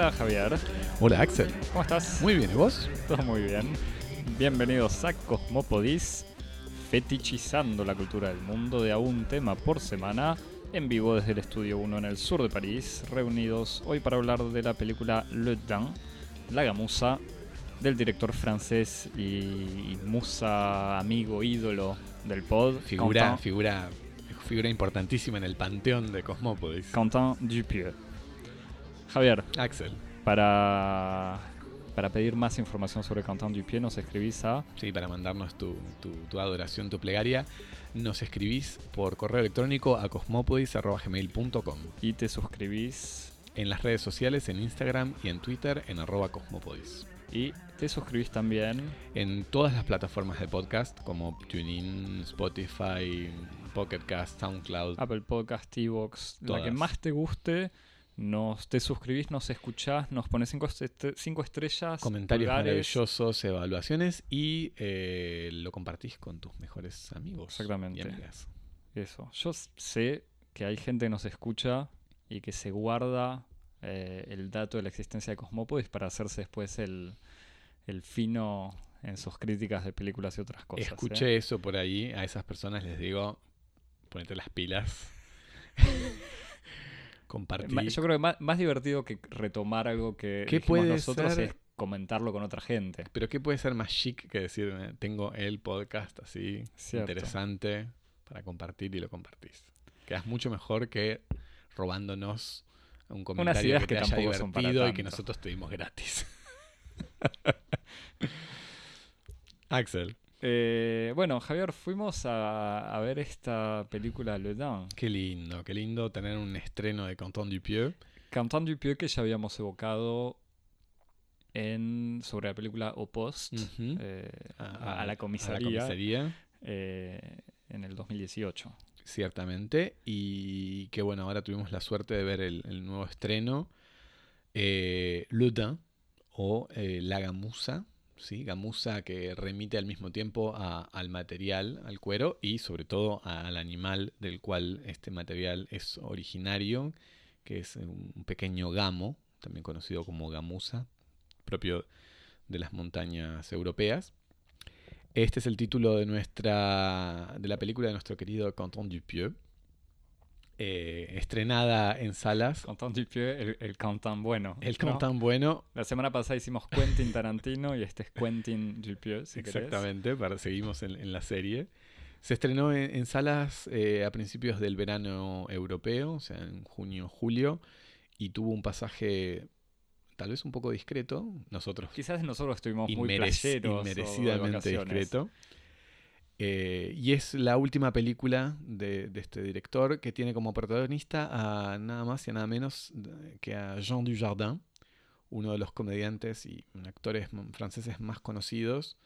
Hola Javier, Hola Axel. ¿cómo estás? Muy bien, ¿y vos? Todo muy bien. Bienvenidos a Cosmopodis, fetichizando la cultura del mundo de a un tema por semana, en vivo desde el Estudio 1 en el sur de París, reunidos hoy para hablar de la película Le Dain, La Gamusa, del director francés y musa, amigo, ídolo del pod, Figura, Quentin, figura, figura importantísima en el panteón de Cosmópolis. Quentin Dupieux. Javier, Axel. para, para pedir más información sobre Quentin Dupieux nos escribís a Sí, para mandarnos tu, tu- tu adoración, tu plegaria, nos escribís por correo electrónico a cosmopodis.gmail.com y te suscribís En las redes sociales, en Instagram y en Twitter, en arroba cosmopodis. y te suscribís también En todas las plataformas de podcast, como TuneIn, Spotify, Pocket Cast, SoundCloud. Apple Podcast, Evox, la que más te guste. Nos, te suscribís, nos escuchás, nos pones cinco, est- cinco estrellas, comentarios maravillosos, evaluaciones y eh, lo compartís con tus mejores amigos. Exactamente. Y amigas. Eso. Yo sé que hay gente que nos escucha y que se guarda eh, el dato de la existencia de Cosmópolis para hacerse después el, el fino en sus críticas de películas y otras cosas. ¿eh? Escuché eso por ahí, a esas personas les digo, ponete las pilas. Compartí. Ma- Yo creo que más, más divertido que retomar algo que ¿Qué puede nosotros ser? es comentarlo con otra gente. Pero ¿qué puede ser más chic que decir, tengo el podcast así, Cierto. interesante, para compartir y lo compartís? Quedas mucho mejor que robándonos un comentario ideas que te que haya divertido y que nosotros tuvimos gratis. Axel, Eh, bueno, Javier, fuimos a, a ver esta película Le Dain. qué lindo, qué lindo tener un estreno de Canton Dupieux. Quentin Dupieux que ya habíamos evocado en sobre la película Opost Ujú. eh, A- a, a la a comisaría, comisaría, eh, en el 2018. ciertamente. Y que bueno, ahora tuvimos la suerte de ver el, el nuevo estreno. Eh, Le Dain, o eh, La Gamusa. ¿Sí? Gamusa que remite al mismo tiempo al material, al cuero, y sobre todo al animal del cual este material es originario, que es un un pequeño gamo, también conocido como gamusa, propio de las montañas europeas. Este es el título de nuestra de la película de nuestro querido Canton Dupieux, eh, estrenada en salas. Dupieux, el, el Quentin bueno. El ¿no? Canton bueno, La semana pasada hicimos Quentin Tarantino y este es Quentin Dupieux, si exactamente, para seguimos en, en la serie. Se estrenó en, en salas eh, a principios del verano europeo, o sea, en junio, julio, y tuvo un pasaje tal vez un poco discreto. Nosotros Quizás nosotros estuvimos muy playeros inmerecidamente discreto. Eh, y es la última película de, este director que tiene como protagonista a nada más y a nada menos que a Jean Dujardin, uno de los comediantes y actores m- franceses más conocidos,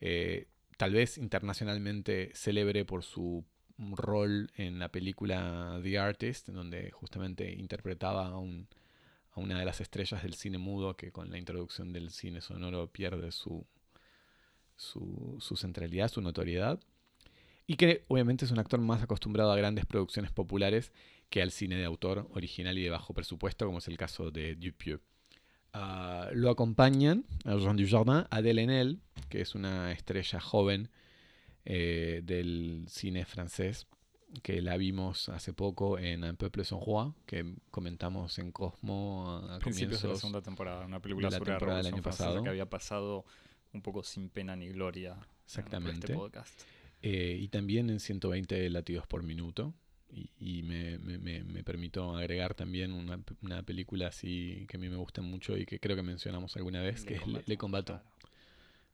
eh, tal vez internacionalmente célebre por su rol en la película The Artist, en donde justamente interpretaba a, un- a una de las estrellas del cine mudo que con la introducción del cine sonoro pierde su, su, su centralidad, su notoriedad. Y que obviamente es un actor más acostumbrado a grandes producciones populares que al cine de autor original y de bajo presupuesto, como es el caso de Dupieux. Ah, lo acompañan a Jean Dujardin, Adèle Haenel, que es una estrella joven eh, del cine francés, que la vimos hace poco en Un peuple sans roi, que comentamos en Cosmo a principios de la segunda temporada, una película de la sobre la temporada del Revolución año pasado. que había pasado un poco sin pena ni gloria en Exactamente. este podcast. Eh, y también en 120 latidos por minuto. Y, y me, me- me- me permito agregar también una, una película así que a mí me gusta mucho y que creo que mencionamos alguna vez, que es Le, Le claro.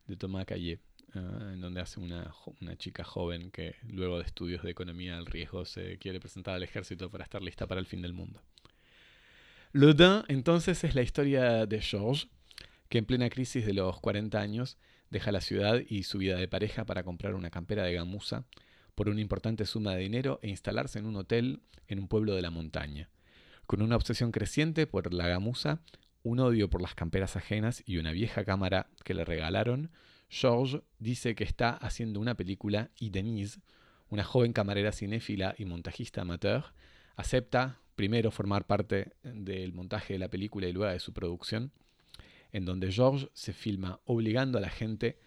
de Thomas Caillé, ah, en donde hace una, una chica joven que luego de estudios de economía al riesgo se quiere presentar al ejército para estar lista para el fin del mundo. Le Dain, entonces, es la historia de Georges, que en plena crisis de los 40 años deja la ciudad y su vida de pareja para comprar una campera de gamuza por una importante suma de dinero e instalarse en un hotel en un pueblo de la montaña. Con una obsesión creciente por la gamuza, un odio por las camperas ajenas y una vieja cámara que le regalaron, George dice que está haciendo una película y Denise, una joven camarera cinéfila y montajista amateur, acepta primero formar parte del montaje de la película y luego de su producción, en donde George se filma obligando a la gente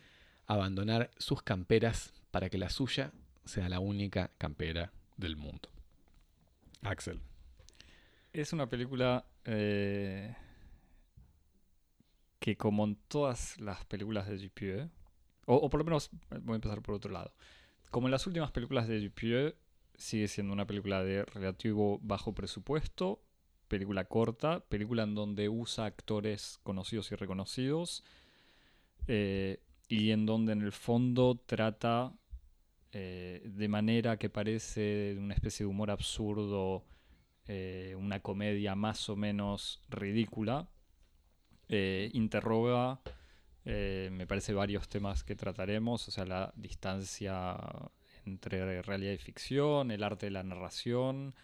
a abandonar sus camperas para que la suya sea la única campera del mundo. Axel. Es una película eh, que como en todas las películas de Dupieux, o, por lo menos voy a empezar por otro lado, como en las últimas películas de Dupieux, sigue siendo una película de relativo bajo presupuesto, película corta, película en donde usa actores conocidos y reconocidos, eh, y en donde en el fondo trata eh, de manera que parece una especie de humor absurdo, eh, una comedia más o menos ridícula, interroga, me parece, varios temas que trataremos, o sea, la distancia entre realidad y ficción, el arte de la narración,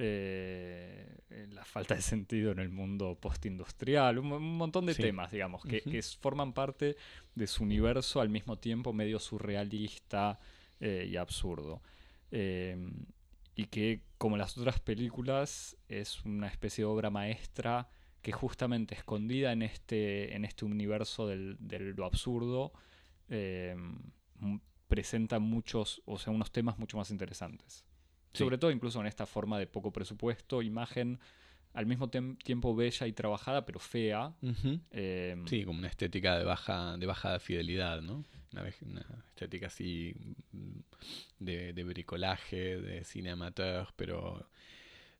eh, la falta de sentido en el mundo postindustrial, un, un montón de temas, digamos, que, forman parte de su universo al mismo tiempo medio surrealista eh, y absurdo. Em, y que, como las otras películas, es una especie de obra maestra que justamente escondida en este, en este universo de lo absurdo, em, presenta muchos, o sea, unos temas mucho más interesantes. Sobre todo incluso en esta forma de poco presupuesto, imagen al mismo tiempo bella y trabajada, pero fea. Em, sí, como una estética de baja, de baja fidelidad, ¿no? Una, estética así mm, de, de, bricolaje, de cine amateur, pero...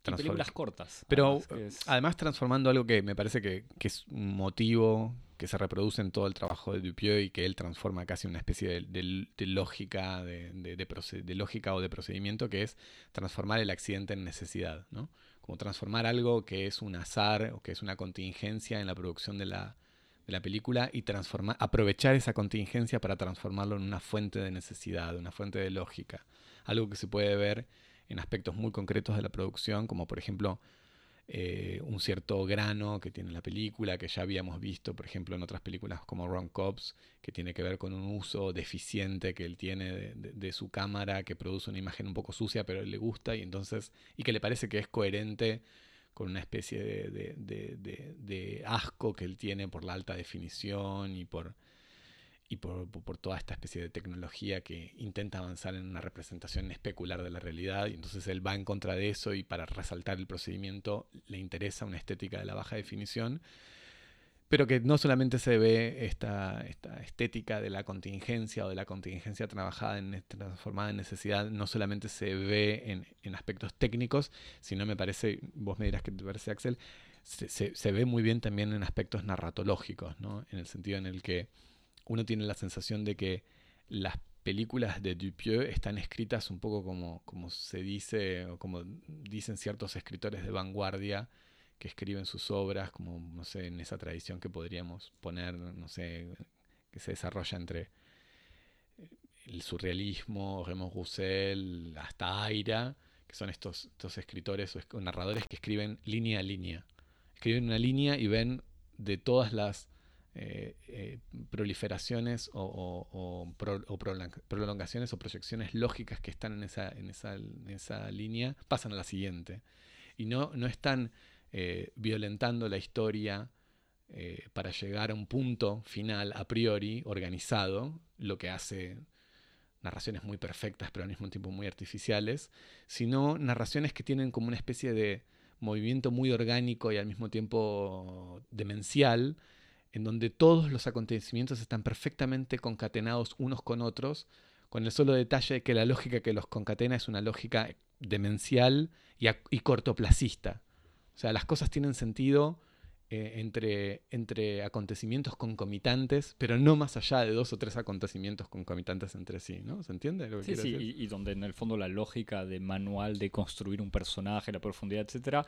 películas cortas. Pero además, transformando algo que me parece que, que es un motivo que se reproduce en todo el trabajo de Dupieux y que él transforma casi una especie de, lógica, de, lógica o de procedimiento, que es transformar el accidente en necesidad, ¿no? Como transformar algo que es un azar o que es una contingencia en la producción de la, película y transformar, aprovechar esa contingencia para transformarlo en una fuente de necesidad, una fuente de lógica. Algo que se puede ver en aspectos muy concretos de la producción, como por ejemplo eh, un cierto grano que tiene la película, que ya habíamos visto, por ejemplo, en otras películas como Ron Cobbs, que tiene que ver con un uso deficiente que él tiene de, su cámara, que produce una imagen un poco sucia, pero él le gusta y entonces, y que le parece que es coherente con una especie de asco que él tiene por la alta definición y por y por, toda esta especie de tecnología que intenta avanzar en una representación especular de la realidad, y entonces él va en contra de eso y para resaltar el procedimiento le interesa una estética de la baja definición, pero que no solamente se ve esta, esta estética de la contingencia o de la contingencia trabajada en transformada en necesidad, no solamente se ve en, aspectos técnicos, sino me parece, vos me dirás que te parece Axel, se, se, ve muy bien también en aspectos narratológicos, ¿no? en el sentido en el que uno tiene la sensación de que las películas de Dupieux están escritas un poco como, como se dice, o como dicen ciertos escritores de vanguardia que escriben sus obras, como, no sé, en esa tradición que podríamos poner, no sé, que se desarrolla entre el surrealismo, Raymond Roussel, hasta Aira, que son estos, estos escritores o narradores que escriben línea a línea. Escriben una línea y ven de todas las eh, eh, proliferaciones o, prolongaciones o proyecciones lógicas que están en esa, línea pasan a la siguiente. Y no, no están eh, violentando la historia para llegar a un punto final a priori organizado, lo que hace narraciones muy perfectas pero al mismo tiempo muy artificiales, sino narraciones que tienen como una especie de movimiento muy orgánico y al mismo tiempo demencial, en donde todos los acontecimientos están perfectamente concatenados unos con otros, con el solo detalle de que la lógica que los concatena es una lógica demencial y, cortoplacista. O sea, las cosas tienen sentido eh, entre, entre acontecimientos concomitantes, pero no más allá de dos o tres acontecimientos concomitantes entre sí, ¿no? ¿Se entiende lo que sí, sí, Y, y, donde en el fondo la lógica de manual de construir un personaje, la profundidad, etcétera,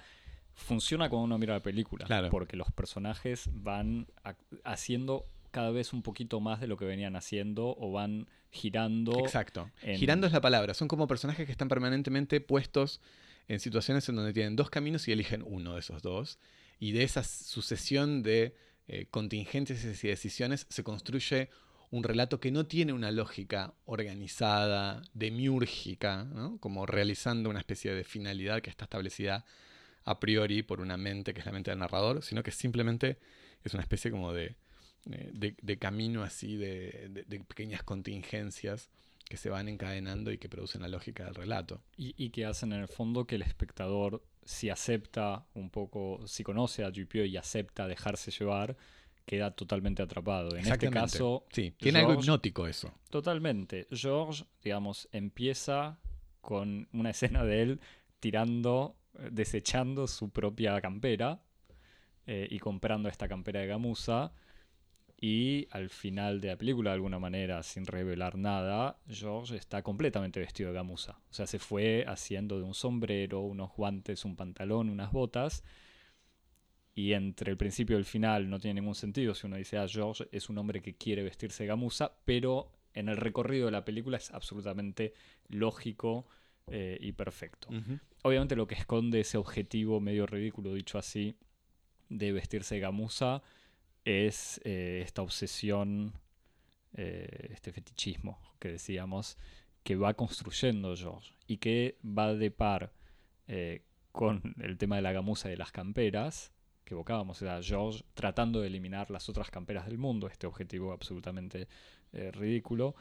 funciona cuando uno mira la película. Porque los personajes van haciendo cada vez un poquito más de lo que venían haciendo o van girando. Exacto. Girando es la palabra. Son como personajes que están permanentemente puestos en situaciones en donde tienen dos caminos y eligen uno de esos dos. Y de esa sucesión de eh, contingentes y decisiones se construye un relato que no tiene una lógica organizada, demiúrgica, como realizando una especie de finalidad que está establecida a priori por una mente que es la mente del narrador, sino que simplemente es una especie como de, de, camino así, de, pequeñas contingencias que se van encadenando y que producen la lógica del relato. Y, que hacen en el fondo que el espectador, si acepta un poco, si conoce a Dupio y acepta dejarse llevar, queda totalmente atrapado. En este caso. Sí, tiene algo hipnótico eso. Totalmente. George, digamos, empieza con una escena de él tirando, eh, desechando su propia campera eh, y comprando esta campera de gamuza. Y al final de la película, de alguna manera, sin revelar nada, George está completamente vestido de gamuza. O sea, se fue haciendo de un sombrero, unos guantes, un pantalón, unas botas. Y entre el principio y el final no tiene ningún sentido si uno dice, ah, George es un hombre que quiere vestirse de gamuza, pero en el recorrido de la película es absolutamente lógico eh, y perfecto. Obviamente lo que esconde ese objetivo medio ridículo, dicho así, de vestirse de gamuza es eh, esta obsesión, eh, este fetichismo que decíamos, que va construyendo George y que va de par con el tema de la gamuza y de las camperas que evocábamos, era George tratando de eliminar las otras camperas del mundo, este objetivo absolutamente ridículo,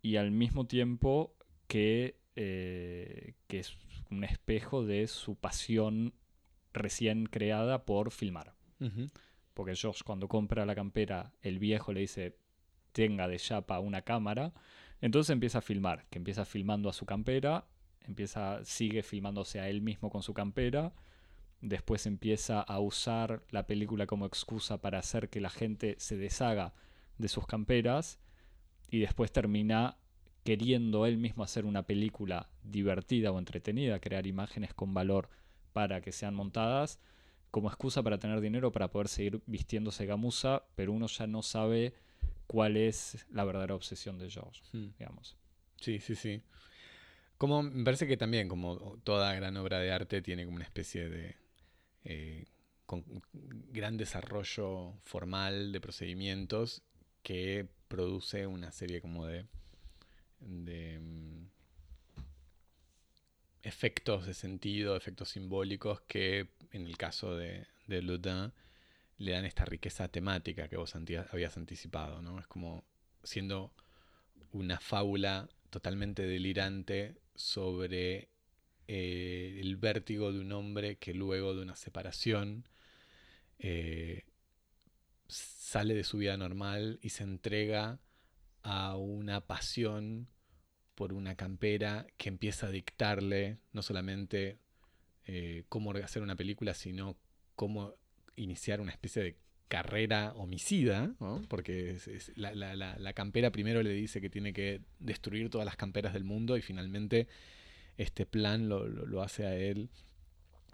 y al mismo tiempo que, que es un espejo de su pasión recién creada por filmar. Porque George cuando compra la campera, el viejo le dice, tenga de chapa una cámara, entonces empieza a filmar, que empieza filmando a su campera, empieza, sigue filmándose a él mismo con su campera, después empieza a usar la película como excusa para hacer que la gente se deshaga de sus camperas. Y después termina queriendo él mismo hacer una película divertida o entretenida, crear imágenes con valor para que sean montadas, como excusa para tener dinero para poder seguir vistiéndose gamuza, pero uno ya no sabe cuál es la verdadera obsesión de George, hmm. digamos. Sí, sí, sí. Como me parece que también, como toda gran obra de arte, tiene como una especie de eh, gran desarrollo formal de procedimientos que produce una serie como de de mm, efectos de sentido, efectos simbólicos que en el caso de, de Ludin le dan esta riqueza temática que vos habías anticipado, ¿no? Es como siendo una fábula totalmente delirante sobre eh, el vértigo de un hombre que luego de una separación eh, sale de su vida normal y se entrega a una pasión por una campera que empieza a dictarle no solamente eh, cómo hacer una película, sino cómo iniciar una especie de carrera homicida, porque la, campera primero le dice que tiene que destruir todas las camperas del mundo y finalmente este plan lo, hace a él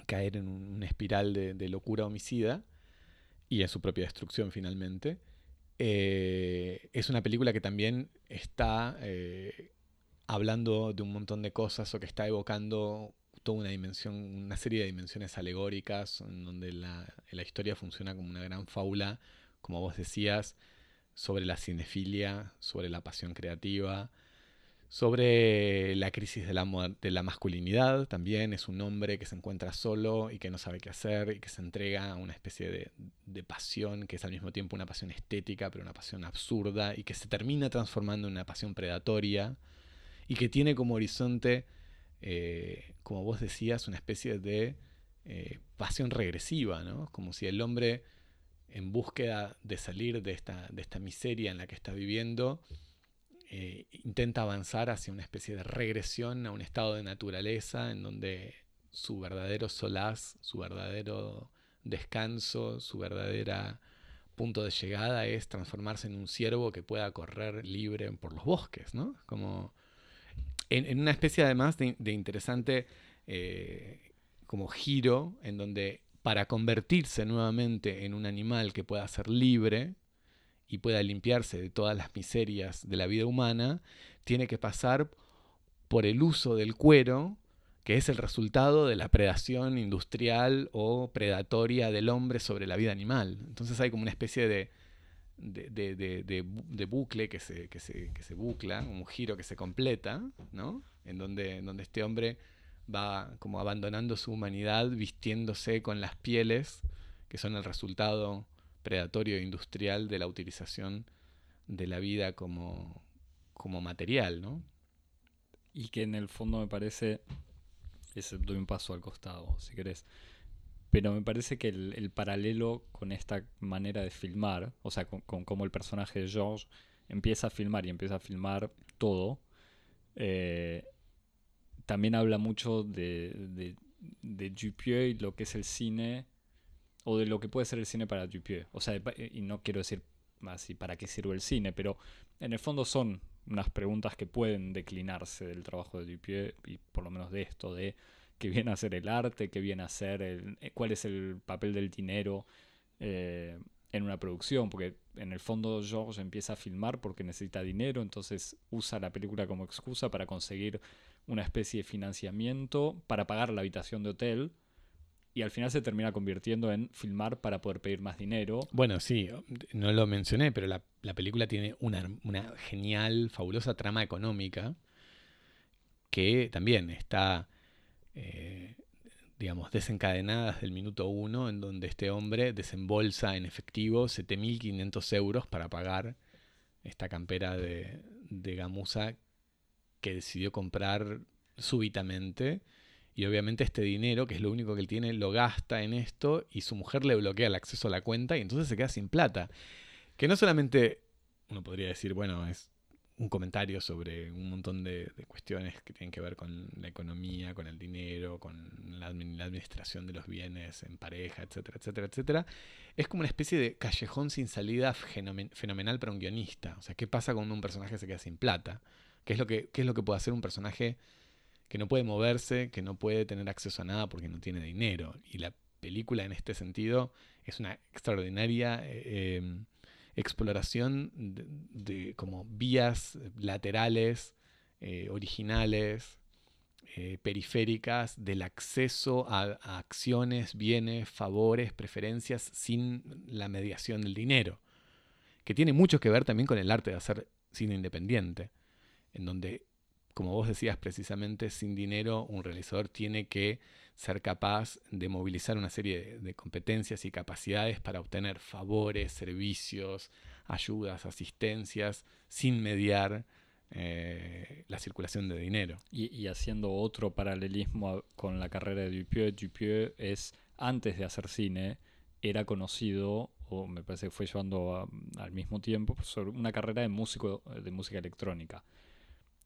caer en una espiral de locura homicida y en su propia destrucción finalmente. Eh, es una película que también está eh, hablando de un montón de cosas o que está evocando toda una dimensión, una serie de dimensiones alegóricas, en donde la, la historia funciona como una gran fábula, como vos decías, sobre la cinefilia, sobre la pasión creativa, sobre la crisis de la, de la, masculinidad también. Es un hombre que se encuentra solo y que no sabe qué hacer y que se entrega a una especie de, de, pasión que es al mismo tiempo una pasión estética, pero una pasión absurda y que se termina transformando en una pasión predatoria y que tiene como horizonte, eh, como vos decías, una especie de eh, pasión regresiva, ¿no? Como si el hombre en búsqueda de salir de esta, de esta miseria en la que está viviendo, eh, intenta avanzar hacia una especie de regresión a un estado de naturaleza en donde su verdadero solaz, su verdadero descanso, su verdadera punto de llegada es transformarse en un ciervo que pueda correr libre por los bosques, ¿no? Como en, una especie además de, interesante eh, como giro en donde para convertirse nuevamente en un animal que pueda ser libre, y pueda limpiarse de todas las miserias de la vida humana, tiene que pasar por el uso del cuero, que es el resultado de la predación industrial o predatoria del hombre sobre la vida animal. Entonces hay como una especie de, de, bucle que se, que, se, que se, bucla, un giro que se completa, ¿no? En donde, en donde este hombre va como abandonando su humanidad, vistiéndose con las pieles, que son el resultado predatorio e industrial de la utilización de la vida como, como material, ¿no? Y que en el fondo me parece, ese doy un paso al costado, si querés, pero me parece que el, paralelo con esta manera de filmar, o sea, con, cómo el personaje de George empieza a filmar y empieza a filmar todo, eh, también habla mucho de, de, de y lo que es el cine, o de lo que puede ser el cine para Dupieux. O sea, y no quiero decir así para qué sirve el cine, pero en el fondo son unas preguntas que pueden declinarse del trabajo de Dupieux y por lo menos de esto, de qué viene a ser el arte, qué viene a ser, el, eh, cuál es el papel del dinero eh, en una producción, porque en el fondo George empieza a filmar porque necesita dinero, entonces usa la película como excusa para conseguir una especie de financiamiento para pagar la habitación de hotel y al final se termina convirtiendo en filmar para poder pedir más dinero. Bueno, sí, no lo mencioné, pero la, película tiene una, genial, fabulosa trama económica que también está, eh, digamos, desencadenada desde el minuto uno, en donde este hombre desembolsa en efectivo 7.500 euros para pagar esta campera de, de gamuza que decidió comprar súbitamente y obviamente este dinero, que es lo único que él tiene, lo gasta en esto y su mujer le bloquea el acceso a la cuenta y entonces se queda sin plata. Que no solamente uno podría decir, bueno, es un comentario sobre un montón de, cuestiones que tienen que ver con la economía, con el dinero, con la, administración de los bienes en pareja, etcétera, etcétera, etcétera. Es como una especie de callejón sin salida fenomenal para un guionista. O sea, ¿qué pasa cuando un personaje se queda sin plata? ¿Qué es lo que, qué es lo que puede hacer un personaje que no puede moverse, que no puede tener acceso a nada porque no tiene dinero. Y la película en este sentido es una extraordinaria eh, em, exploración de, como vías laterales, eh, originales, eh, periféricas del acceso a, a, acciones, bienes, favores, preferencias sin la mediación del dinero, que tiene mucho que ver también con el arte de hacer cine independiente, en donde como vos decías precisamente, sin dinero un realizador tiene que ser capaz de movilizar una serie de competencias y capacidades para obtener favores, servicios, ayudas, asistencias, sin mediar eh, la circulación de dinero. Y, haciendo otro paralelismo con la carrera de Dupieux, Dupieux es, antes de hacer cine, era conocido, o me parece que fue llevando al mismo tiempo, sobre una carrera de músico de música electrónica.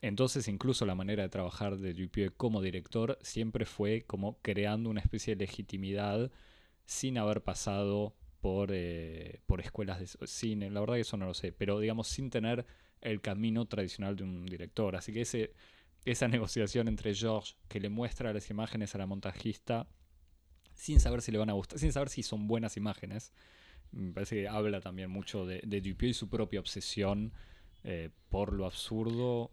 Entonces incluso la manera de trabajar de Dupieux como director siempre fue como creando una especie de legitimidad sin haber pasado por, eh, por escuelas de cine. La verdad que eso no lo sé, pero digamos sin tener el camino tradicional de un director. Así que ese, esa negociación entre George, que le muestra las imágenes a la montajista, sin saber si le van a gustar, sin saber si son buenas imágenes, me parece que habla también mucho de, de y su propia obsesión eh, por lo absurdo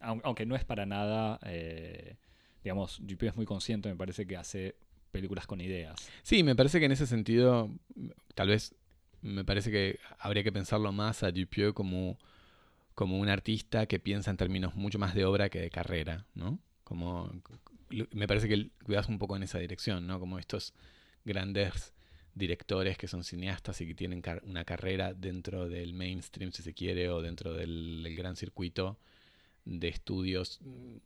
aunque no es para nada, eh, digamos, Dupieux es muy consciente, me parece que hace películas con ideas. Sí, me parece que en ese sentido, tal vez, me parece que habría que pensarlo más a Dupieux como, como un artista que piensa en términos mucho más de obra que de carrera, ¿no? Como, me parece que cuidas un poco en esa dirección, ¿no? Como estos grandes directores que son cineastas y que tienen una carrera dentro del mainstream, si se quiere, o dentro del gran circuito de estudios,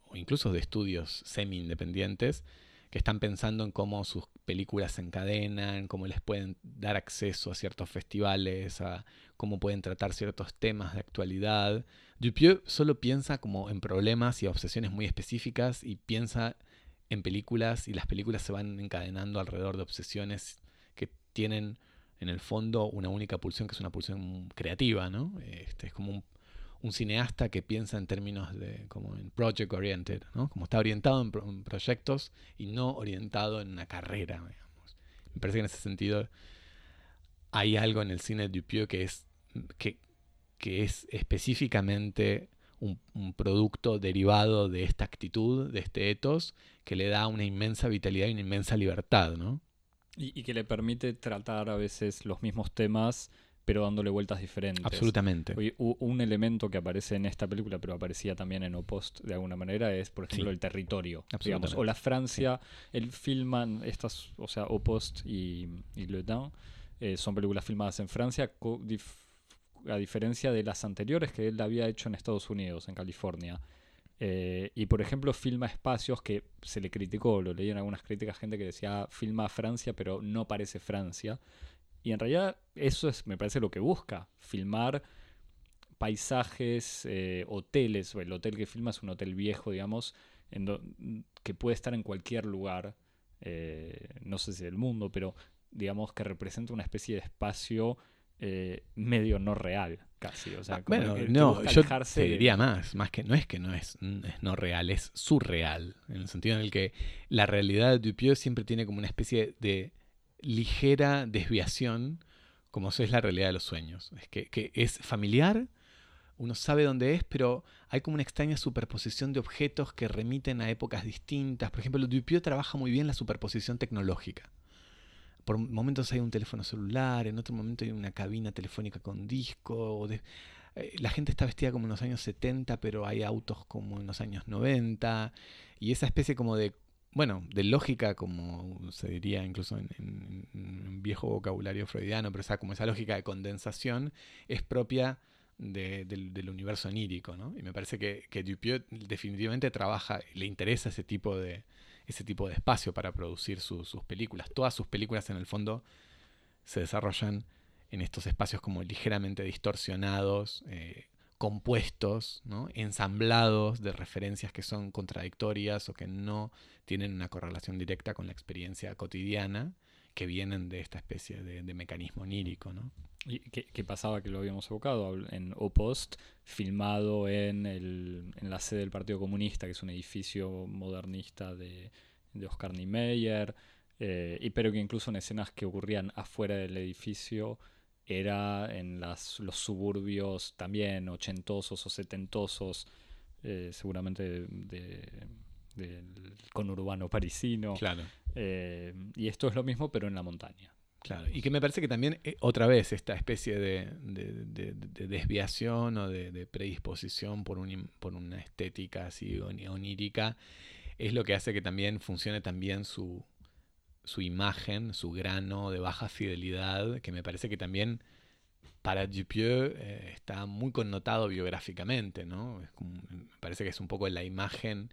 o incluso de estudios semi-independientes, que están pensando en cómo sus películas se encadenan, cómo les pueden dar acceso a ciertos festivales, a cómo pueden tratar ciertos temas de actualidad. Dupieux solo piensa como en problemas y obsesiones muy específicas y piensa en películas y las películas se van encadenando alrededor de obsesiones que tienen en el fondo una única pulsión que es una pulsión creativa, ¿no? Este, es como un, un cineasta que piensa en términos de como en project oriented, ¿no? Como está orientado en, proyectos y no orientado en una carrera, Me parece que en ese sentido hay algo en el cine de Dupieux que es, que, que es específicamente un, producto derivado de esta actitud, de este ethos, que le da una inmensa vitalidad y una inmensa libertad, ¿no? Y, y que le permite tratar a veces los mismos temas pero dándole vueltas diferentes. Absolutamente. Un elemento que aparece en esta película, pero aparecía también en Opost de alguna manera, es, por ejemplo, Sí. el territorio. Digamos, o la Francia, el filman estas, o sea, Opost y, y Le Dain, eh, son películas filmadas en Francia, dif- a diferencia de las anteriores que él había hecho en Estados Unidos, en California. Eh, y por ejemplo, filma espacios que se le criticó, lo leí en algunas críticas, gente que decía, "Ah, filma Francia, pero no parece Francia. Y en realidad eso es, me parece lo que busca, filmar paisajes, eh, hoteles, o el hotel que filma es un hotel viejo, digamos, en do- que puede estar en cualquier lugar, eh, no sé si del mundo, pero digamos que representa una especie de espacio eh, medio no real, casi. O sea, Ah, como bueno, que- no, yo te diría más, más que no es que no es, es no real, es surreal, en el sentido en el que la realidad de Dupieux siempre tiene como una especie de ligera desviación, como es la realidad de los sueños. Es que, es familiar, uno sabe dónde es, pero hay como una extraña superposición de objetos que remiten a épocas distintas. Por ejemplo, Dupieux trabaja muy bien la superposición tecnológica. Por momentos hay un teléfono celular, en otro momento hay una cabina telefónica con disco. eh, la gente está vestida como en los años 70, pero hay autos como en los años 90. Y esa especie como de, bueno, de lógica, como se diría incluso en, en- en un viejo vocabulario freudiano, pero como esa lógica de condensación es propia de- del, universo onírico, ¿no? Y me parece que, que Dupieux definitivamente trabaja, le interesa ese tipo de, ese tipo de espacio para producir su- sus películas. Todas sus películas en el fondo se desarrollan en estos espacios como ligeramente distorsionados, eh, compuestos, ensamblados de referencias que son contradictorias o que no tienen una correlación directa con la experiencia cotidiana que vienen de esta especie de, mecanismo onírico. ¿no? ¿Y qué, pasaba que lo habíamos evocado? En Opost, filmado en, la sede del Partido Comunista, que es un edificio modernista de, de Oscar Niemeyer, eh, y, pero que incluso en escenas que ocurrían afuera del edificio era en las, los suburbios también ochentosos o setentosos, eh, seguramente de- de- del conurbano parisino. Claro. Eh, y esto es lo mismo, pero en la montaña. Claro, y que me parece que también, eh, otra vez, esta especie de, de- de- de desviación o de, de predisposición por, un por una estética así onírica es lo que hace que también funcione también su, su imagen, su grano de baja fidelidad, que me parece que también para Dupieux eh, está muy connotado biográficamente, ¿no? Me parece que es un poco la imagen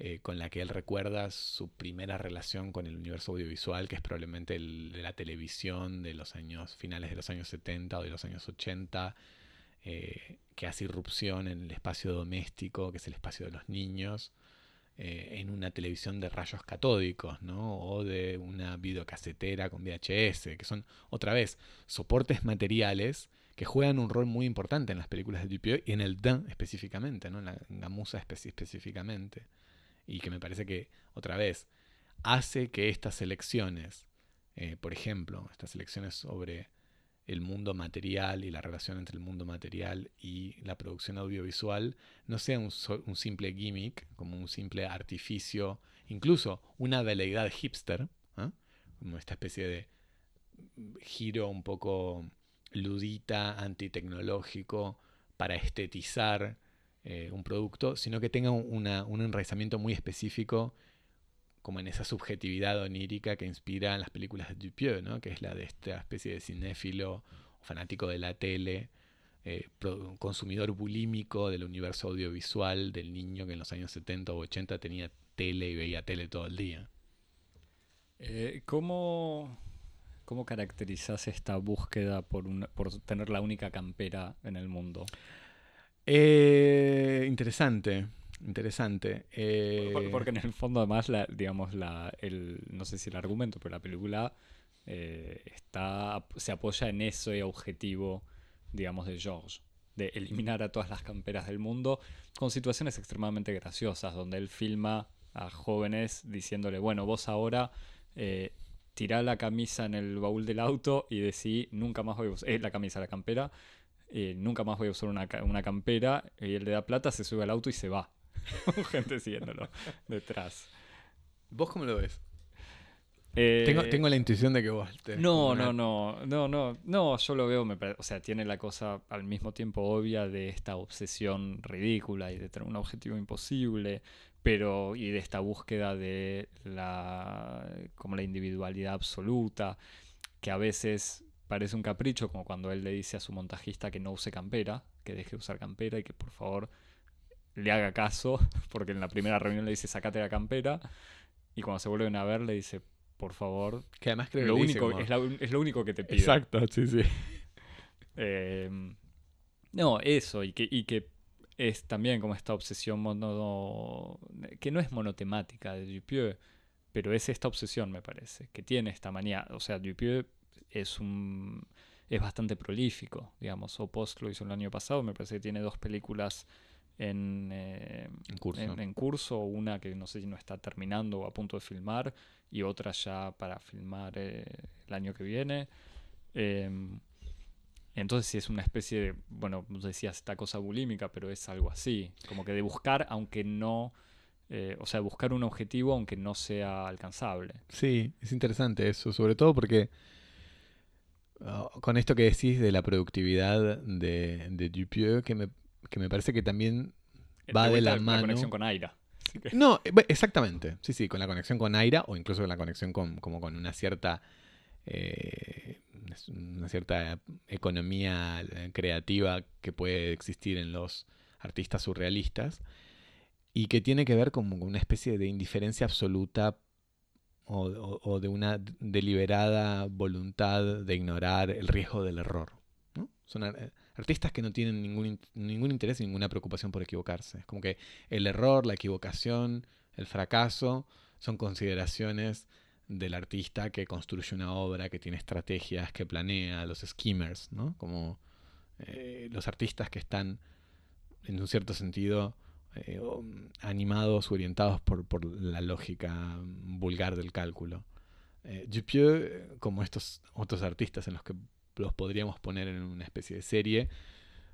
eh, con la que él recuerda su primera relación con el universo audiovisual, que es probablemente el de la televisión de los años finales de los años 70 o de los años 80, eh, que hace irrupción en el espacio doméstico, que es el espacio de los niños, eh, en una televisión de rayos catódicos, ¿no? O de una videocasetera con VHS, que son, otra vez, soportes materiales que juegan un rol muy importante en las películas de Dupieux y en el Dan específicamente, ¿no? En la, en la musa especi- específicamente. Y que me parece que, otra vez, hace que estas elecciones, eh, por ejemplo, estas elecciones sobre el mundo material y la relación entre el mundo material y la producción audiovisual no sea un, simple gimmick, como un simple artificio, incluso una veleidad hipster, ¿ah? como esta especie de giro un poco ludita, antitecnológico, para estetizar eh, un producto, sino que tenga un enraizamiento muy específico como en esa subjetividad onírica que inspira en las películas de Dupieux, ¿no? que es la de esta especie de cinéfilo fanático de la tele, eh, consumidor bulímico del universo audiovisual del niño que en los años 70 o 80 tenía tele y veía tele todo el día. Eh, ¿cómo, ¿Cómo caracterizas esta búsqueda por, una- por tener la única campera en el mundo? Eh, interesante, interesante. Eh, Por- Porque en el fondo, además, la, digamos, la, el, no sé si el argumento, pero la película eh, está, se apoya en ese objetivo, digamos, de George, de eliminar a todas las camperas del mundo, con situaciones extremadamente graciosas, donde él filma a jóvenes diciéndole, bueno, vos ahora eh, tirá la camisa en el baúl del auto y decí, nunca más voy a usar, eh, la camisa, la campera, eh, nunca más voy a usar una, una campera, y él le da plata, se sube al auto y se va. Gente siguiéndolo detrás. ¿Vos cómo lo ves? Eh, Tengo, tengo la intuición de que vos... tenés No, no, no, no, no, no, yo lo veo, me pare- o sea, tiene la cosa al mismo tiempo obvia de esta obsesión ridícula y de tener un objetivo imposible, pero y de esta búsqueda de la como la individualidad absoluta, que a veces parece un capricho, como cuando él le dice a su montajista que no use campera, que deje de usar campera y que por favor le haga caso, porque en la primera reunión le dice sacate la campera y cuando se vuelven a ver le dice por favor Que además creo que lo dice único, como- es, la un- es lo único que te pido. Exacto, sí, sí. Eh, no, eso, y que, y que es también como esta obsesión mono, que no es monotemática de Dupieux, pero es esta obsesión, me parece, que tiene esta manía. O sea, Dupieux es un es bastante prolífico, digamos. O Post lo hizo el año pasado, me parece que tiene dos películas en, eh, En curso. en, en curso, una que no sé si no está terminando o a punto de filmar, y otra ya para filmar eh, el año que viene. Em, entonces sí es una especie de, bueno, decías esta cosa bulímica, pero es algo así, como que de buscar, aunque no, eh, o sea, buscar un objetivo aunque no sea alcanzable. Sí, es interesante eso, sobre todo porque ah, con esto que decís de la productividad de, de Dupieux, que me, que me parece que también Va de la mano. conexión con Aira. Que- No, eh, exactamente. Sí, sí, con la conexión con Aira o incluso con la conexión con, como con una cierta eh, una cierta economía eh, creativa que puede existir en los artistas surrealistas y que tiene que ver como con una especie de indiferencia absoluta o, o- o de una deliberada voluntad de ignorar el riesgo del error. ¿no? Son artistas que no tienen ningún, in- ningún interés y ninguna preocupación por equivocarse. Es como que el error, la equivocación, el fracaso son consideraciones del artista que construye una obra, que tiene estrategias, que planea, los skimmers, ¿no? Como eh, los artistas que están, en un cierto sentido, eh, o- animados orientados por, por la lógica vulgar del cálculo. Eh, Dupieux, como estos otros artistas en los que los podríamos poner en una especie de serie,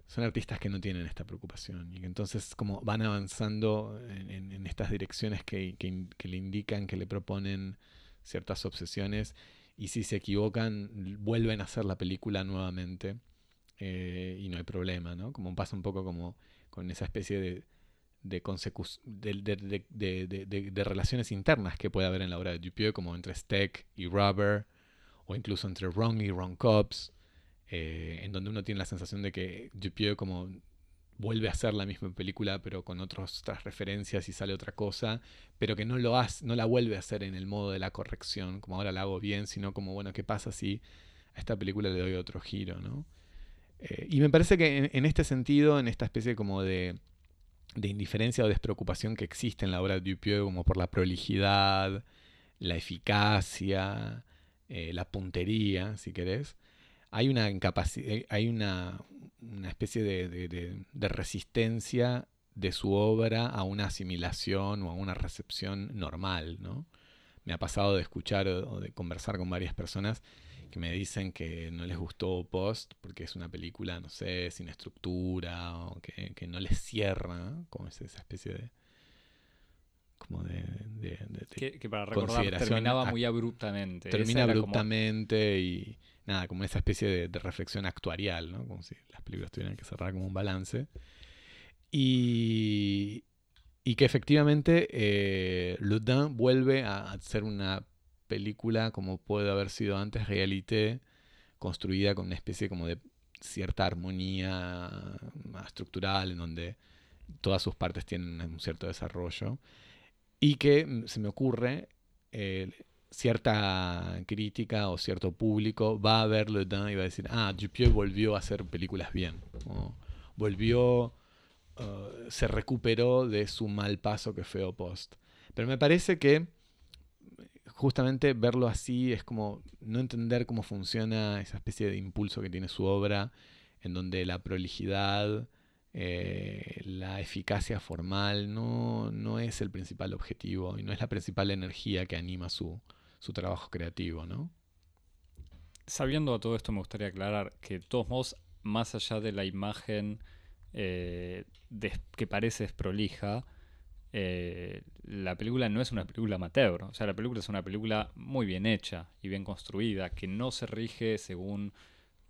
son artistas que no tienen esta preocupación y que entonces como van avanzando en, estas direcciones que, le indican, que le proponen ciertas obsesiones y si se equivocan vuelven a hacer la película nuevamente eh, y no hay problema, ¿no? Como pasa un poco como con esa especie de- de- de relaciones internas que puede haber en la obra de Dupieux, como entre Steck y Rubber, o incluso entre Wrong y Wrong Cops, eh, en donde uno tiene la sensación de que Dupieux como vuelve a hacer la misma película pero con otros- otras referencias y sale otra cosa, pero que no lo hace, no la vuelve a hacer en el modo de la corrección, como ahora la hago bien, sino como, bueno, ¿qué pasa si a esta película le doy otro giro, ¿no? Eh, y me parece que en, en este sentido, en esta especie como de, de indiferencia o despreocupación que existe en la obra de Dupieux, como por la prolijidad, la eficacia, eh, la puntería, si querés, hay una incapacidad, hay una, una especie de, resistencia de su obra a una asimilación o a una recepción normal, ¿no? Me ha pasado de escuchar o o de conversar con varias personas que me dicen que no les gustó Post porque es una película, no sé, sin estructura o que, que no les cierra, ¿no? como es esa especie de como de, de- de- que, que para recordar, terminaba muy abruptamente. Termina era como- abruptamente y nada, como esa especie de, de reflexión actuarial, ¿no? Como si las películas tuvieran que cerrar como un balance. Y, y que efectivamente eh, Ludin vuelve a hacer una película como puede haber sido antes, Realité, construida con una especie como de cierta armonía estructural, en donde todas sus partes tienen un cierto desarrollo. Y que se me ocurre, eh, cierta crítica o cierto público va a ver Le Dain y va a decir, ah, Dupieux volvió a hacer películas bien. volvió, uh, se recuperó de su mal paso que fue Post. Pero me parece que justamente verlo así es como no entender cómo funciona esa especie de impulso que tiene su obra, en donde la prolijidad, eh, la eficacia formal no, no es el principal objetivo y no es la principal energía que anima su, su trabajo creativo, ¿no? Sabiendo a todo esto, me gustaría aclarar que, de todos modos, más allá de la imagen eh, des- que parece desprolija, eh, la película no es una película amateur. O sea, la película es una película muy bien hecha y bien construida, que no se rige según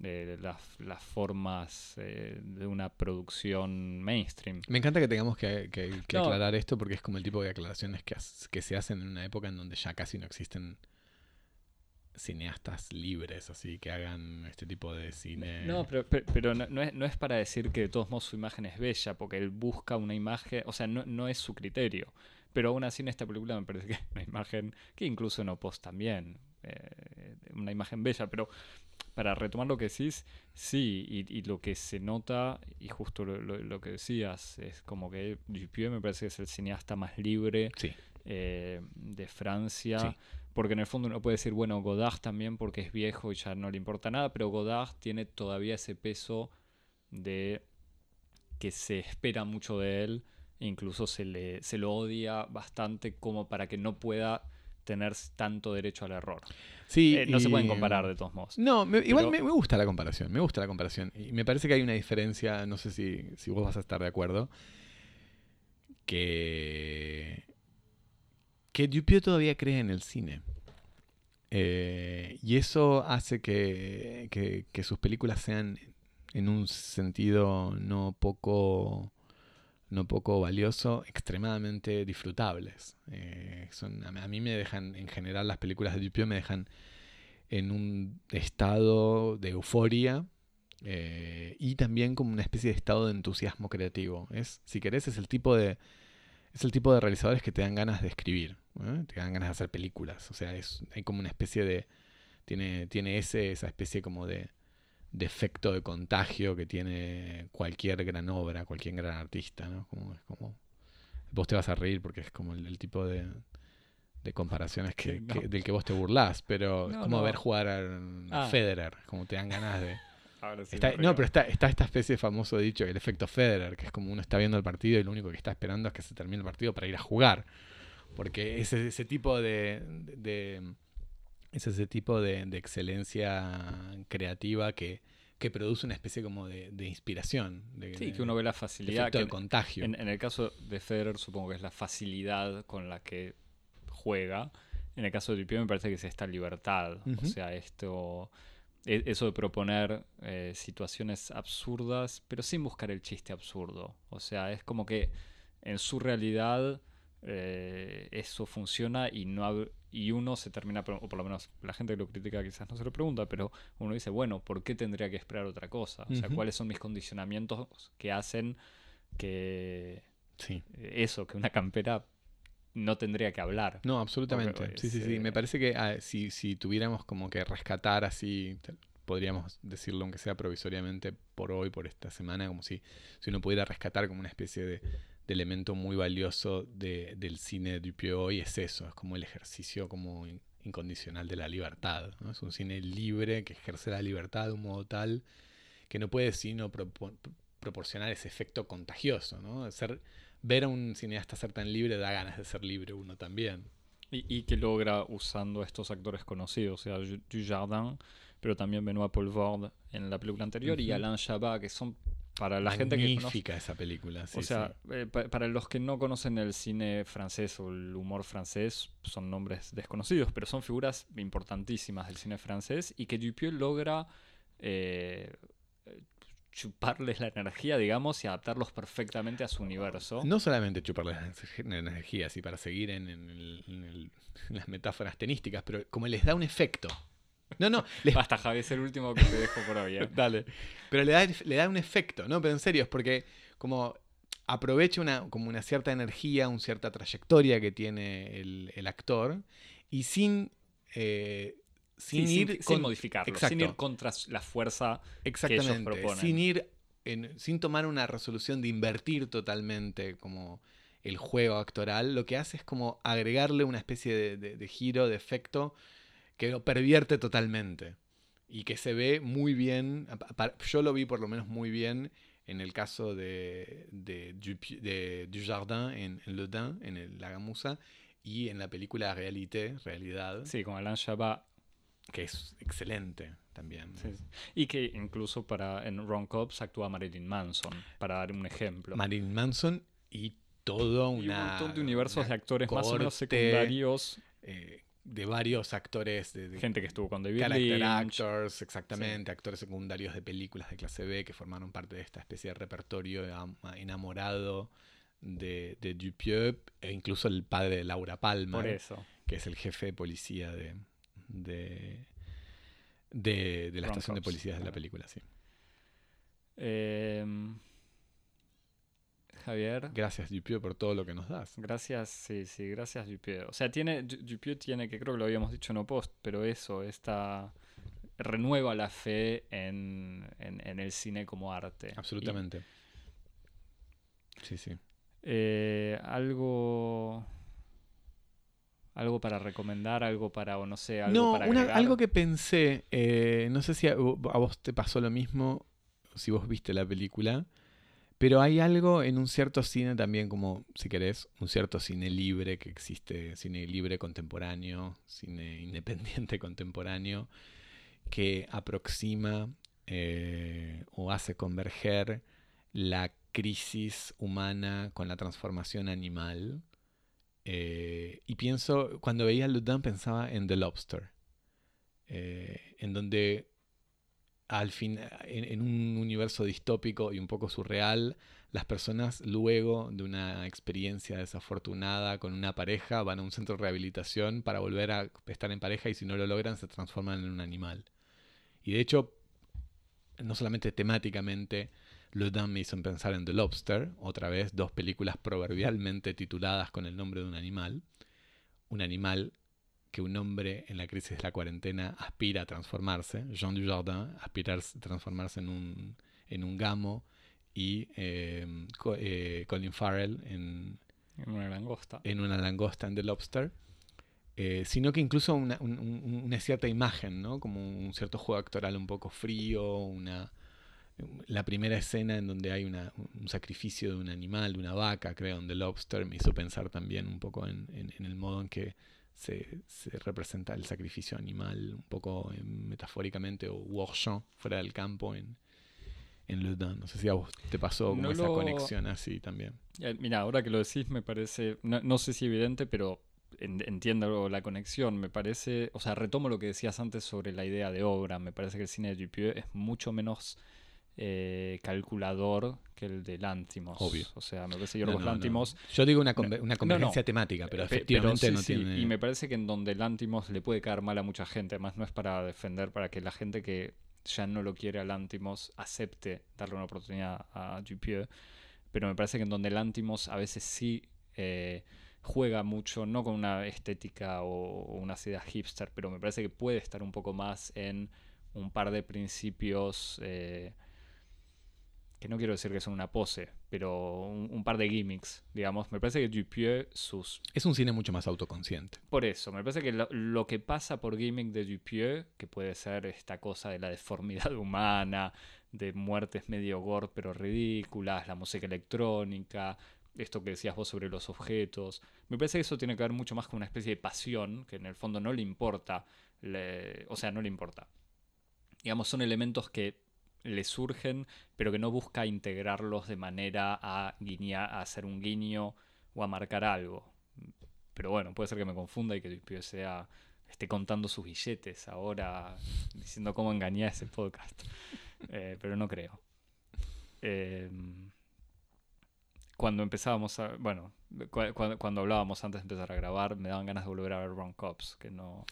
eh, las, las formas eh, de una producción mainstream. Me encanta que tengamos que, que- que No. aclarar esto porque es como el tipo de aclaraciones que, que se hacen en una época en donde ya casi no existen cineastas libres, así que hagan este tipo de cine. No, pero, pero, pero no, no es, no es para decir que de todos modos su imagen es bella, porque él busca una imagen, o sea, no, no es su criterio. Pero aún así en esta película me parece que es una imagen que incluso en Opos también, eh, una imagen bella, pero para retomar lo que decís, sí, y, y lo que se nota, y justo lo, lo- lo que decías, es como que Dupieux me parece que es el cineasta más libre Sí, eh, de Francia. Sí. Porque en el fondo uno puede decir, bueno, Godard también porque es viejo y ya no le importa nada, pero Godard tiene todavía ese peso de que se espera mucho de él, incluso se, le, se lo odia bastante como para que no pueda tener tanto derecho al error. sí. Eh, no se pueden comparar de todos modos. No, me- igual Pero- me, me gusta la comparación, me gusta la comparación. Y me parece que hay una diferencia, no sé si, si vos vas a estar de acuerdo, que, que Dupieux todavía cree en el cine. Eh, y eso hace que, que- que sus películas sean, en un sentido no poco, no poco valioso, extremadamente disfrutables. Eh, son, a mí- me dejan, en general, las películas de Dupieux me dejan en un estado de euforia eh, y también como una especie de estado de entusiasmo creativo. Es, si querés, es el tipo de es el tipo de realizadores que te dan ganas de escribir, te dan ganas de hacer películas. O sea, es, hay como una especie de tiene tiene ese esa especie como de de efecto de contagio que tiene cualquier gran obra, cualquier gran artista, ¿no? Como, es como vos te vas a reír porque es como el, el tipo de, de comparaciones que, No. que- del que vos te burlás, pero es como no. ver jugar a, Ah. Federer, como te dan ganas de... Ahora sí Está- no, pero está, está esta especie de famoso dicho, el efecto Federer, que es como uno está viendo el partido y lo único que está esperando es que se termine el partido para ir a jugar. Porque es ese tipo de- de- es ese tipo de, de excelencia creativa que, que produce una especie como de, de inspiración. De, Sí, que uno ve la facilidad. que de contagio. En, en el caso de Federer supongo que es la facilidad con la que juega. En el caso de Dupieux me parece que es esta libertad. O sea, esto... e- Eso de proponer eh, situaciones absurdas, pero sin buscar el chiste absurdo. O sea, es como que en su realidad eh, eso funciona y no y uno se termina, o por lo menos la gente que lo critica quizás no se lo pregunta, pero uno dice, bueno, ¿por qué tendría que esperar otra cosa? O sea. ¿cuáles son mis condicionamientos que hacen que Sí. eso, que una campera no tendría que hablar? No, absolutamente. Porque, Sí, sí, sí. eh, Me parece que ah, si, si tuviéramos como que rescatar así, podríamos decirlo aunque sea provisoriamente por hoy, por esta semana, como si, si uno pudiera rescatar como una especie de, de elemento muy valioso de- del cine de Dupieux hoy, es eso, es como el ejercicio como in- incondicional de la libertad. ¿no? Es un cine libre que ejerce la libertad de un modo tal que no puede sino propo- proporcionar ese efecto contagioso, ¿no? Ser, ver a un cineasta ser tan libre da ganas de ser libre uno también. Y, y que logra usando estos actores conocidos, o sea, Dujardin, pero también Benoît Poulvord en la película anterior y. Alain Chabat, que son para la gente que conoce... Esa película, sí, o sea, sí. eh, pa- para los que no conocen el cine francés o el humor francés, son nombres desconocidos, pero son figuras importantísimas del cine francés y que Dupieux logra eh, chuparles la energía, digamos, y adaptarlos perfectamente a su universo. No solamente chuparle la energía, así para seguir en, en el- en el- en las metáforas tenísticas, pero como les da un efecto. No, no, les Basta, Javi, es el último que te dejo por hoy. ¿eh? Dale. Pero le da, le da un efecto, ¿no? Pero en serio, es porque como aprovecha una, como una cierta energía, una cierta trayectoria que tiene el, el actor y sin, eh, sin Sí, ir sin, con- sin modificarlo, sin ir contra la fuerza. Exactamente. proponen. Sin ir, en- sin tomar una resolución de invertir totalmente como el juego actoral, lo que hace es como agregarle una especie de, de- de giro, de efecto, que lo pervierte totalmente. Y que se ve muy bien, yo lo vi por lo menos muy bien en el caso de, de, de Dujardin en, en Le Dain, en el- La Gamusa, y en la película Réalité, Realidad, Sí, con Alain Chabat. que es excelente también. sí, sí. Y que incluso para en Ron Cops actúa Marilyn Manson, para dar un ejemplo. Marilyn Manson y todo Y un una, montón de universos una de actores más o menos secundarios. eh, de varios actores de, de Gente que estuvo con David character Lynch. actors, exactamente, actores secundarios de películas de clase B que formaron parte de esta especie de repertorio am- enamorado de, de Dupieux, e incluso el padre de Laura Palmer, Por eso. que es el jefe de policía de, de, de, de la estación de policías de la película, sí. Em, Javier. Gracias Dupieux por todo lo que nos das. Gracias, sí, sí, gracias Dupieux. O sea, tiene, Du- Dupieux tiene, que creo que lo habíamos dicho en Opost, pero eso, esta renueva la fe en, en- en el cine como arte. Absolutamente. Sí, sí. Eh, algo... Algo para recomendar, algo para, o no sé, algo No, para una- algo que pensé, eh, no sé si a, a vos te pasó lo mismo, si vos viste la película, pero hay algo en un cierto cine también, como si querés, un cierto cine libre que existe, cine libre contemporáneo, cine independiente contemporáneo, que aproxima eh, o hace converger la crisis humana con la transformación animal. Eh, y pienso, cuando veía Ludin pensaba en The Lobster, eh, en donde al fin, en, en un universo distópico y un poco surreal, las personas luego de una experiencia desafortunada con una pareja van a un centro de rehabilitación para volver a estar en pareja y si no lo logran se transforman en un animal. Y de hecho, no solamente temáticamente, Ludin me hizo pensar en The Lobster, otra vez dos películas proverbialmente tituladas con el nombre de un animal. Un animal que un hombre en la crisis de la cuarentena aspira a transformarse. Jean Dujardin aspira a transformarse en un, en un gamo y eh, Co- eh, Colin Farrell en, En una langosta. en una langosta en The Lobster. Eh, sino que incluso una, un- un- una cierta imagen, ¿no? Como un cierto juego actoral un poco frío, una, la primera escena en donde hay una- un sacrificio de un animal, de una vaca, creo, en The Lobster, me hizo pensar también un poco en, en- en el modo en que se, se representa el sacrificio animal, un poco eh, metafóricamente, o Warchamp, fuera del campo, en, en Ludin. No sé si a vos te pasó como No esa lo- conexión así también. Eh, Mira, ahora que lo decís me parece, no, no sé si evidente, pero en- entiendo la conexión. Me parece, o sea, retomo lo que decías antes sobre la idea de obra. Me parece que el cine de Dupieux es mucho menos eh, calculador que el de Lantimos. Obvio. O sea, me parece que No, Yorgos no, Yo digo una, conver- una convergencia temática, pero pe- efectivamente sí, no sí, tiene. Y me parece que en donde Lantimos le puede caer mal a mucha gente, además no es para defender, para que la gente que ya no lo quiere a Lantimos acepte darle una oportunidad a Dupieux, pero me parece que en donde Lantimos a veces sí eh, juega mucho, no con una estética o, o unas ideas hipster, pero me parece que puede estar un poco más en un par de principios eh, que no quiero decir que son una pose, pero un, un par de gimmicks, digamos. Me parece que Dupieux, sus... Es un cine mucho más autoconsciente. Por eso, me parece que lo, lo que pasa por gimmick de Dupieux, que puede ser esta cosa de la deformidad humana, de muertes medio gore pero ridículas, la música electrónica, esto que decías vos sobre los objetos, me parece que eso tiene que ver mucho más con una especie de pasión, que en el fondo no le importa, le- o sea, no le importa. Digamos, son elementos que le surgen, pero que no busca integrarlos de manera a guiñar, a hacer un guiño o a marcar algo. Pero bueno, puede ser que me confunda y que Dupieux sea esté contando sus billetes ahora, diciendo cómo engañar ese podcast. Eh, pero no creo. Eh, cuando empezábamos a. Bueno, cu- cu- cuando, hablábamos antes de empezar a grabar, me daban ganas de volver a ver Wrong Cops, que no.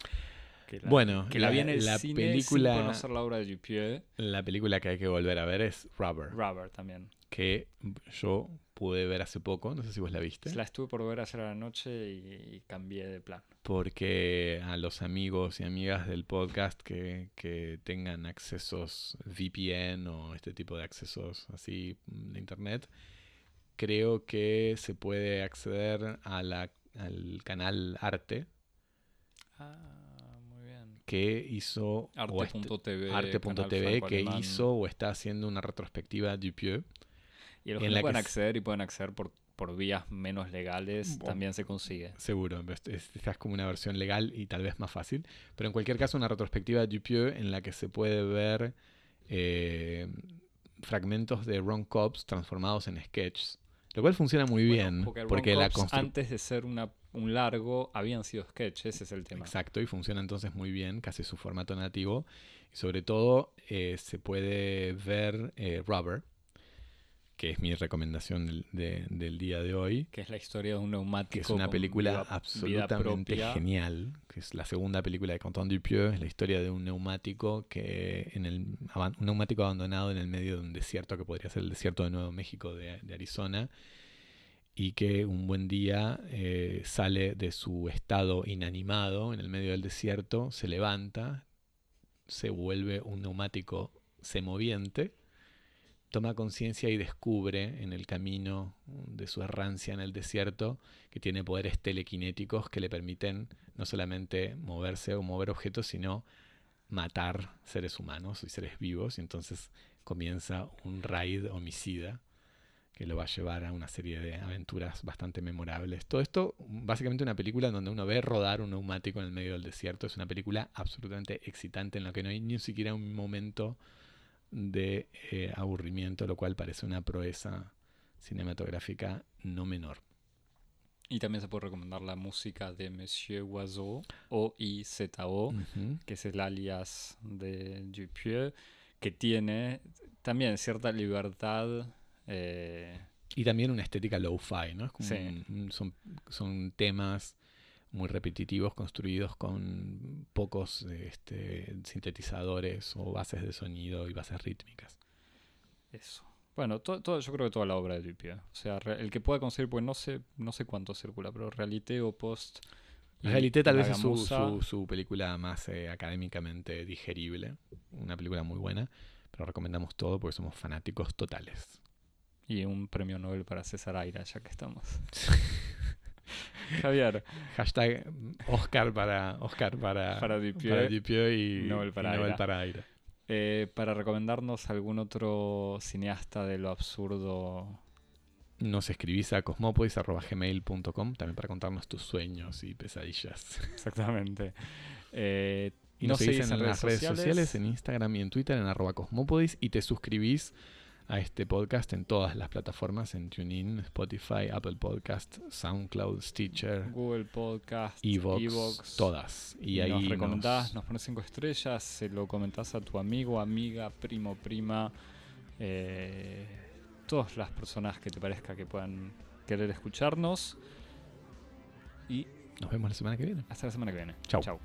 Que la, Bueno, que la, vi en el la cine película- sin conocer la obra de Dupieux. La película que hay que volver a ver es Rubber, Rubber también. que yo pude ver hace poco, no sé si vos la viste, La estuve por ver ayer a la noche y, y cambié de plan. porque a los amigos y amigas del podcast que, que tengan accesos VPN o este tipo de accesos así de internet, creo que se puede acceder a la- al canal Arte Ah. Que hizo Arte.tv. Arte.tv que hizo o está haciendo una retrospectiva Dupieux. Y los en que la pueden que acceder y pueden acceder por, por vías menos legales, Bueno. también se consigue. Seguro, es- es- esta es como una versión legal y tal vez más fácil. Pero en cualquier caso, una retrospectiva de Dupieux en la que se puede ver eh, fragmentos de Ron Cobbs transformados en sketches Lo cual funciona muy bien. Porque la antes de ser una, un largo habían sido sketches, ese es el tema. Exacto, y funciona entonces muy bien, casi su formato nativo. Y sobre todo eh, se puede ver eh, Rubber, que es mi recomendación del, de- del día de hoy. Que es la historia de un neumático. que es una película vida- absolutamente genial, que es la segunda película de Quentin Dupieux, es la historia de un neumático que en el un neumático abandonado en el medio de un desierto que podría ser el desierto de Nuevo México de, de Arizona y que un buen día eh, sale de su estado inanimado en el medio del desierto, se levanta, se vuelve un neumático semoviente toma conciencia y descubre en el camino de su errancia en el desierto que tiene poderes telequinéticos que le permiten no solamente moverse o mover objetos, sino matar seres humanos y seres vivos. Y entonces comienza un raid homicida que lo va a llevar a una serie de aventuras bastante memorables. Todo esto, básicamente una película donde uno ve rodar un neumático en el medio del desierto. Es una película absolutamente excitante en la que no hay ni siquiera un momento de eh, aburrimiento, lo cual parece una proeza cinematográfica no menor. Y también se puede recomendar la música de Monsieur Oiseau, O-I-Z-O, que es el alias de Dupieux, que tiene también cierta libertad. Eh, Y también una estética low-fi, ¿no? Es como Sí. un- un- son, son temas muy repetitivos construidos con pocos este, sintetizadores o bases de sonido y bases rítmicas. eso. Bueno, todo, todo- yo creo que toda la obra de Dupieux. O sea, el que pueda conseguir, pues no sé, no sé cuánto circula, pero Realité o Post. Realité tal vez es su- su película más eh, académicamente digerible, una película muy buena, pero recomendamos todo porque somos fanáticos totales. Y un premio Nobel para César Aira, ya que estamos. Javier, Hashtag Oscar para Oscar para, Para para y, Nobel para y Nobel Aira. para Aira. eh, para recomendarnos algún otro cineasta de lo absurdo. Nos escribís a cosmopolis.gmail.com también para contarnos tus sueños y pesadillas. Exactamente. Eh, Y nos nos seguís en, en las redes sociales, en Instagram y en Twitter, en arroba cosmopodis, y te suscribís a este podcast en todas las plataformas, en TuneIn, Spotify, Apple Podcast, SoundCloud, Stitcher, Google Podcast, Evox, Evox, todas. Y, Y, ahí nos recomendás, nos- nos pones cinco estrellas, se lo comentás a tu amigo, amiga, primo, prima, eh, todas las personas que te parezca que puedan querer escucharnos. Y nos vemos la semana que viene. hasta la semana que viene. Chau. Chau.